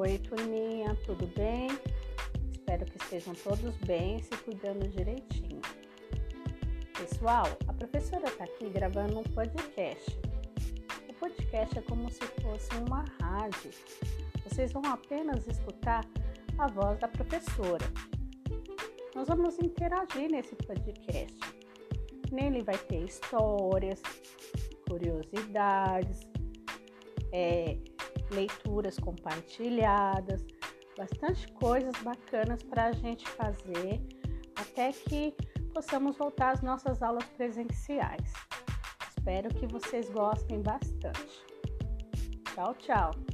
Oi, turminha, tudo bem? Espero que estejam todos bem, se cuidando direitinho. Pessoal, a professora está aqui gravando um podcast. O podcast é como se fosse uma rádio. Vocês vão apenas escutar a voz da professora. Nós vamos interagir nesse podcast. Nele vai ter histórias, curiosidades, é, leituras compartilhadas, bastante coisas bacanas para a gente fazer até que possamos voltar às nossas aulas presenciais. Espero que vocês gostem bastante. Tchau, tchau!